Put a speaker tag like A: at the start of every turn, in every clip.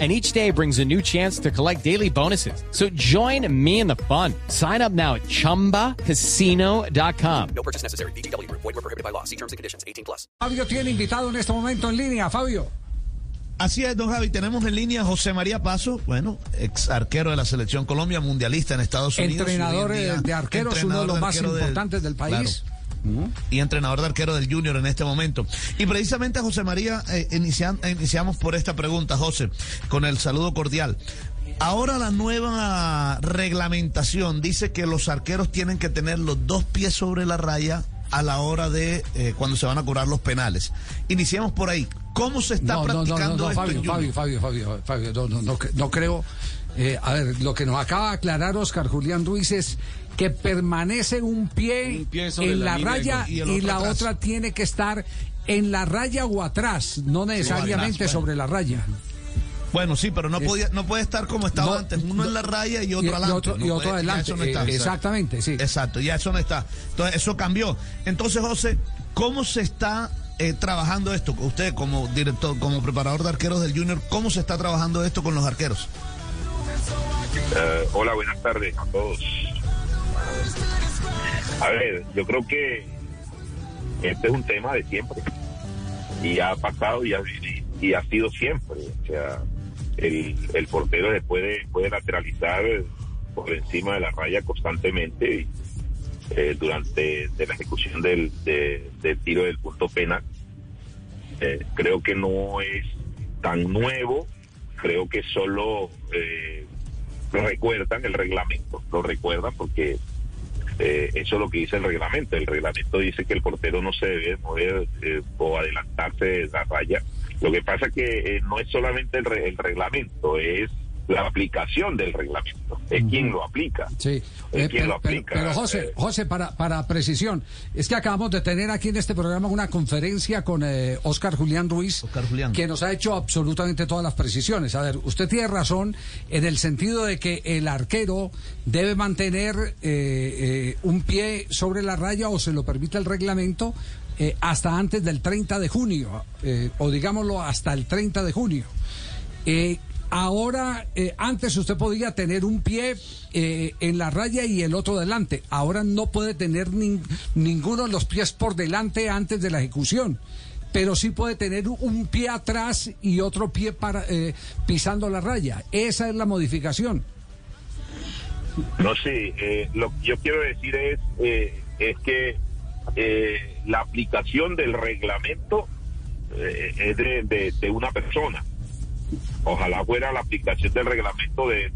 A: and each day brings a new chance to collect daily bonuses. So join me in the fun. Sign up now at ChumbaCasino.com.
B: No purchase necessary. BGW. Void were prohibited by law. See terms and conditions. 18 plus.
C: Fabio tiene invitado en este momento en línea. Fabio.
D: Así es, don Javi. Tenemos en línea a José María Paso, bueno, ex arquero de la Selección Colombia, mundialista en Estados Unidos.
C: Entrenador
D: día,
C: de arqueros, uno de los más importantes del país.
D: Claro. Y entrenador de arquero del Junior en este momento. Y precisamente, José María, eh, inician- eh, iniciamos por esta pregunta, José, con el saludo cordial. Ahora la nueva reglamentación dice que los arqueros tienen que tener los dos pies sobre la raya a la hora de eh, cuando se van a curar los penales. Iniciemos por ahí. ¿Cómo se está
C: No, no, no, no,
D: practicando
C: no,
D: esto
C: Fabio,
D: en?
C: Fabio, Fabio, Fabio, Fabio, no, no, no, cre- no creo. Eh, a ver, lo que nos acaba de aclarar Oscar Julián Ruiz es que permanece un pie,
E: Un pie sobre
C: en
E: la
C: raya
D: y
C: la
D: atrás.
C: otra tiene que estar en la raya o atrás, no necesariamente
D: bueno.
C: sobre la raya.
D: Bueno, sí, pero no podía, no puede estar como estaba
C: No,
D: antes, uno
C: no,
D: en la raya y otro
C: y
D: adelante.
C: otro-
D: No
C: y otro
D: puede- ya
C: adelante,
D: eso no
C: eh,
D: está.
C: exactamente, sí.
D: Exacto, ya eso no está. Entonces, eso cambió. Entonces, José, ¿cómo se está eh, trabajando esto? Usted como director, como preparador de arqueros del Junior, ¿cómo se está trabajando esto con los arqueros?
F: Eh, hola, buenas tardes a todos. A ver, yo creo que este es un tema de siempre y ha pasado y ha, y- ha sido siempre. O sea, el, el portero se puede, puede lateralizar por encima de la raya constantemente eh, durante de la ejecución del, de- del tiro del punto penal. Eh, creo que no es tan nuevo, creo que solo eh, lo recuerdan el reglamento, lo recuerdan porque eh, eso es lo que dice el reglamento. El reglamento dice que el portero no se debe mover eh, o adelantarse de la raya. Lo que pasa que eh, no es solamente el, re- el reglamento, es la aplicación del reglamento, es quien lo aplica.
C: Sí,
F: Es
C: Eh,
F: quien
C: pero,
F: lo
C: pero-
F: aplica.
C: pero, José,
F: Eh,
C: José, para, para precisión, es que acabamos de tener aquí en este programa una conferencia con eh, Oscar Julián Ruiz,
D: Oscar Julián.
C: que nos ha hecho absolutamente todas las precisiones. A ver, usted tiene razón en el sentido de que el arquero debe mantener eh, eh, un pie sobre la raya o se lo permite el reglamento eh, hasta antes del 30 de junio, eh, o digámoslo hasta el 30 de junio. Eh, ahora, eh, antes usted podía tener un pie eh, en la raya y el otro delante. Ahora no puede tener nin- ninguno de los pies por delante antes de la ejecución. Pero sí puede tener un pie atrás y otro pie para, eh, pisando la raya. Esa es la modificación.
F: No sé, eh, lo que yo quiero decir es, es que la aplicación del reglamento es de- de una persona. Ojalá fuera la aplicación del reglamento de,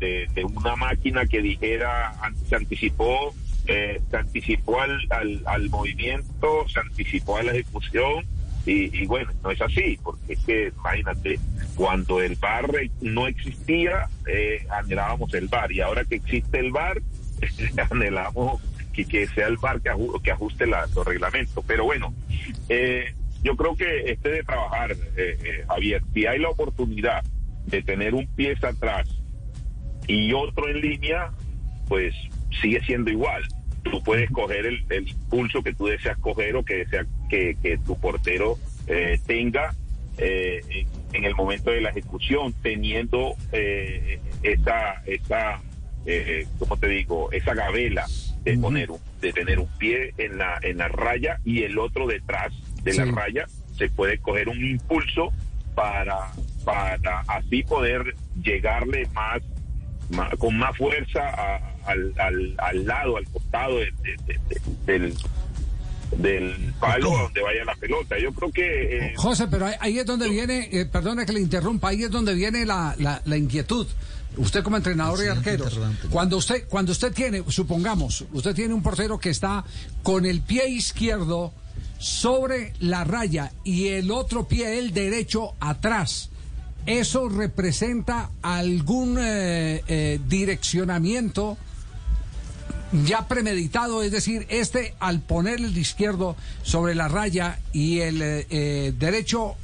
F: una máquina que dijera, se anticipó, eh, se anticipó al, al, al movimiento, se anticipó a la ejecución y, y bueno, no es así, porque es que imagínate, cuando el VAR no existía, eh, anhelábamos el VAR y ahora que existe el VAR, anhelamos que, que sea el aju- que ajuste la- los reglamentos. Pero bueno, eh, yo creo que este de trabajar, eh, eh, Javier, si hay la oportunidad de tener un pie atrás y otro en línea, pues sigue siendo igual. Tú puedes coger el, el impulso que tú deseas coger o que desea que, que tu portero eh, tenga eh, en, en el momento de la ejecución, teniendo eh, esa, esa eh, ¿cómo te digo? Esa gabela de poner un, de tener un pie en la, en la raya y el otro detrás de la raya, se puede coger un impulso para, para así poder llegarle más, más- con más fuerza a- al, al, al lado, al costado de- de- de- de- del, del palo a donde vaya la pelota. Yo creo que eh,
C: José, pero ahí, ahí es donde viene, eh, perdona que le interrumpa, ahí es donde viene la, la- la inquietud. Usted como entrenador arqueros,
D: interrogante.
C: cuando usted, cuando usted tiene, supongamos, usted tiene un portero que está con el pie izquierdo sobre la raya y el otro pie, el derecho, atrás. ¿Eso representa algún eh, eh, direccionamiento ya premeditado, es decir, este al poner el izquierdo sobre la raya y el eh, eh, derecho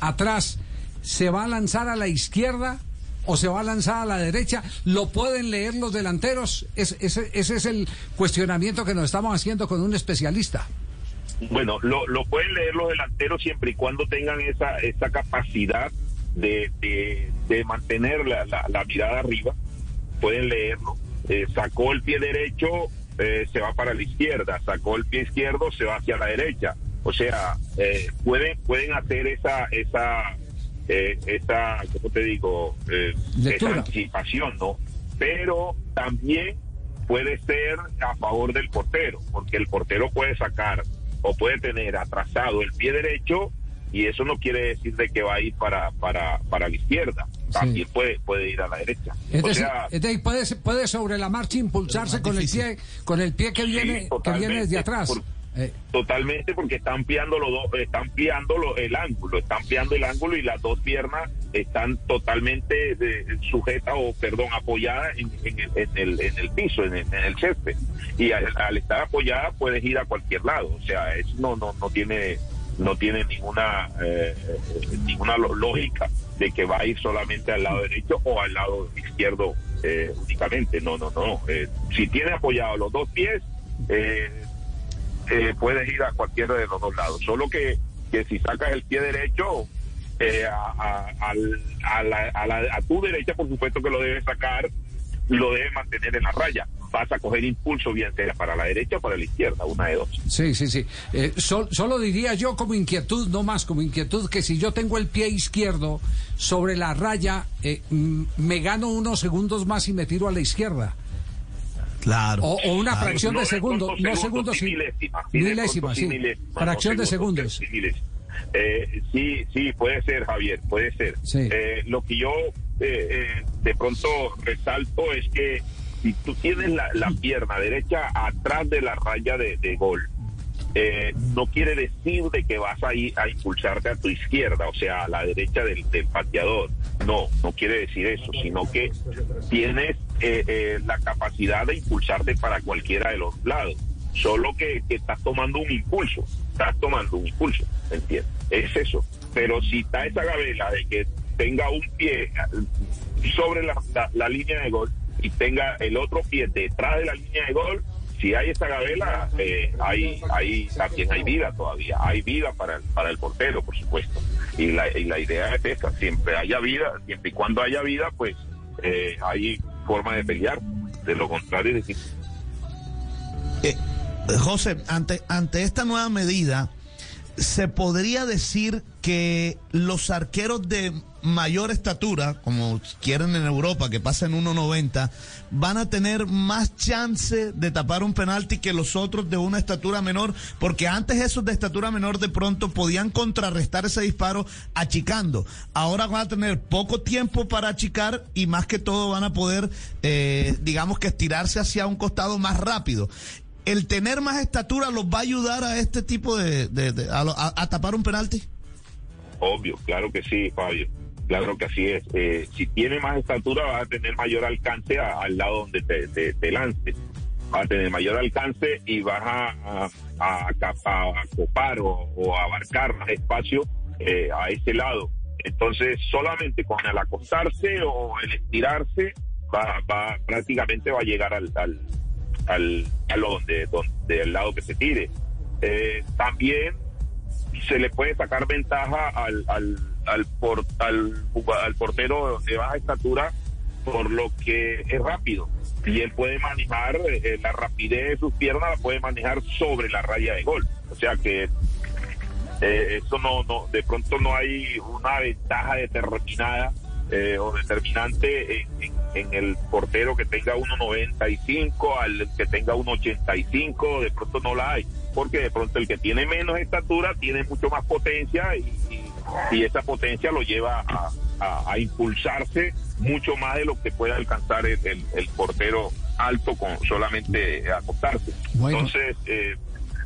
C: atrás, ¿se va a lanzar a la izquierda o se va a lanzar a la derecha? ¿Lo pueden leer los delanteros? Es- ese, ese es el cuestionamiento que nos estamos haciendo con un especialista.
F: Bueno, lo, lo pueden leer los delanteros siempre y cuando tengan esa, esa capacidad de, de, de mantener la, la- la mirada arriba. Pueden leerlo. Eh, sacó el pie derecho, eh, se va para la izquierda. Sacó el pie izquierdo, se va hacia la derecha. O sea, eh, pueden, pueden hacer esa, esa, eh, esa, ¿cómo te digo? Esa anticipación, ¿no? Pero también puede ser a favor del portero, porque el portero puede sacar o puede tener atrasado el pie derecho y eso no quiere decir de que va a ir para para, para la izquierda, también puede puede ir a la derecha.
C: Es
F: o
C: decir,
F: sea,
C: es decir, puede, puede sobre la marcha impulsarse con el pie, con el pie que
F: Sí,
C: viene, que viene desde atrás.
F: por- Totalmente porque está ampliando los dos, está ampliando lo- el ángulo, está ampliando el ángulo y las dos piernas están totalmente sujetas o perdón apoyadas en, en el, en, el, en el piso, en el, el césped. Y al, al estar apoyada puedes ir a cualquier lado, o sea, eso no no no tiene no tiene ninguna eh, ninguna lógica de que va a ir solamente al lado derecho o al lado izquierdo eh, únicamente. No, no, no. Eh, si tiene apoyado los dos pies, eh, eh, puedes ir a cualquiera de los dos lados. Solo que, que si sacas el pie derecho eh, a, a- a la- a la- a tu derecha, por supuesto que lo debes sacar, lo debes mantener en la raya. Vas a coger impulso, bien sea para la derecha o para la izquierda, una de dos.
C: Sí, sí, sí. Eh, sol- solo diría yo como inquietud, no más como inquietud, que si yo tengo el pie izquierdo sobre la raya, eh, me gano unos segundos más y me tiro a la izquierda.
D: Claro.
C: O, o una
D: Claro.
C: fracción de segundo, no segundos,
F: sí
C: sí.
F: milésimas. sí,
C: Fracción de segundos.
F: Eh, sí, sí, puede ser, Javier, puede ser.
C: Sí.
F: Eh, lo que yo eh, eh, de pronto resalto es que si tú tienes la, la pierna derecha atrás de la raya de, de gol, eh, no quiere decir de que vas a ir a impulsarte a tu izquierda, o sea, a la derecha del, del pateador. No, no quiere decir eso, sino que tienes eh, eh, la capacidad de impulsarte para cualquiera de los lados. Solo que, estás tomando un impulso, estás tomando un impulso, ¿entiendes? Es eso. Pero si está esa gabela de que tenga un pie eh, sobre la, la- la línea de gol y tenga el otro pie detrás de la línea de gol, si hay esa gabela, eh, hay, hay, también hay vida todavía, hay vida para para el portero, por supuesto. Y la, y la idea es esa, siempre haya vida, siempre y cuando haya vida, pues eh, hay forma de pelear. De lo contrario, es decir,
D: Eh, José, ante, ante esta nueva medida, ¿se podría decir que los arqueros de mayor estatura, como quieren en Europa, que pasen 1.90, van a tener más chance de tapar un penalti que los otros de una estatura menor? Porque antes esos de estatura menor de pronto podían contrarrestar ese disparo achicando. Ahora van a tener poco tiempo para achicar y más que todo van a poder, eh, digamos que estirarse hacia un costado más rápido el tener más estatura los va a ayudar a este tipo de, a tapar un penalti?
F: Obvio, claro que sí, Fabio. Claro que así es. Eh, si tiene más estatura, vas a tener mayor alcance a- al lado donde te, te, te lances. Vas a tener mayor alcance y vas a, a, copar o, abarcar más espacio eh, a ese lado. Entonces, solamente con el acostarse o el estirarse, va, va prácticamente va a llegar al, al, donde, el lado que se tire. Eh, también se le puede sacar ventaja al, al, por- al, al portero de baja estatura por lo que es rápido. Y él puede manejar eh, la rapidez de sus piernas la puede manejar sobre la raya de gol. O sea que eh, eso no no de pronto no hay una ventaja determinada eh, o determinante en, el portero que tenga 1.95 al que tenga 1.85 de pronto no la hay. Porque de pronto el que tiene menos estatura tiene mucho más potencia y- y esa potencia lo lleva a, a- a impulsarse mucho más de lo que puede alcanzar el, el- el portero alto con solamente acostarse.
C: Bueno.
F: Entonces, eh,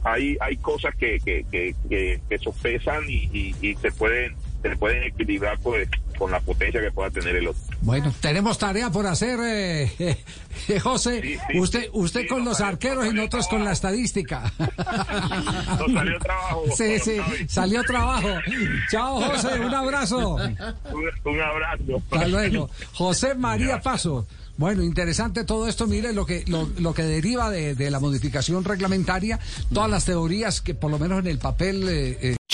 F: hay, hay cosas que, que, que, que, que sopesan y, y- y se pueden se pueden equilibrar pues con la potencia que pueda tener el otro.
C: Bueno, tenemos tarea por hacer, eh, eh, José.
F: Sí, sí,
C: usted usted
F: Sí,
C: con los
F: salió-
C: arqueros y nosotros con la estadística.
F: Nos salió trabajo.
C: Sí, sí, salió trabajo. Chao, José, un abrazo.
F: Un, un abrazo.
C: Hasta luego. José María Paso. Bueno, interesante todo esto. Mire lo que lo, lo que deriva de, de la modificación reglamentaria, todas las teorías que por lo menos en el papel eh,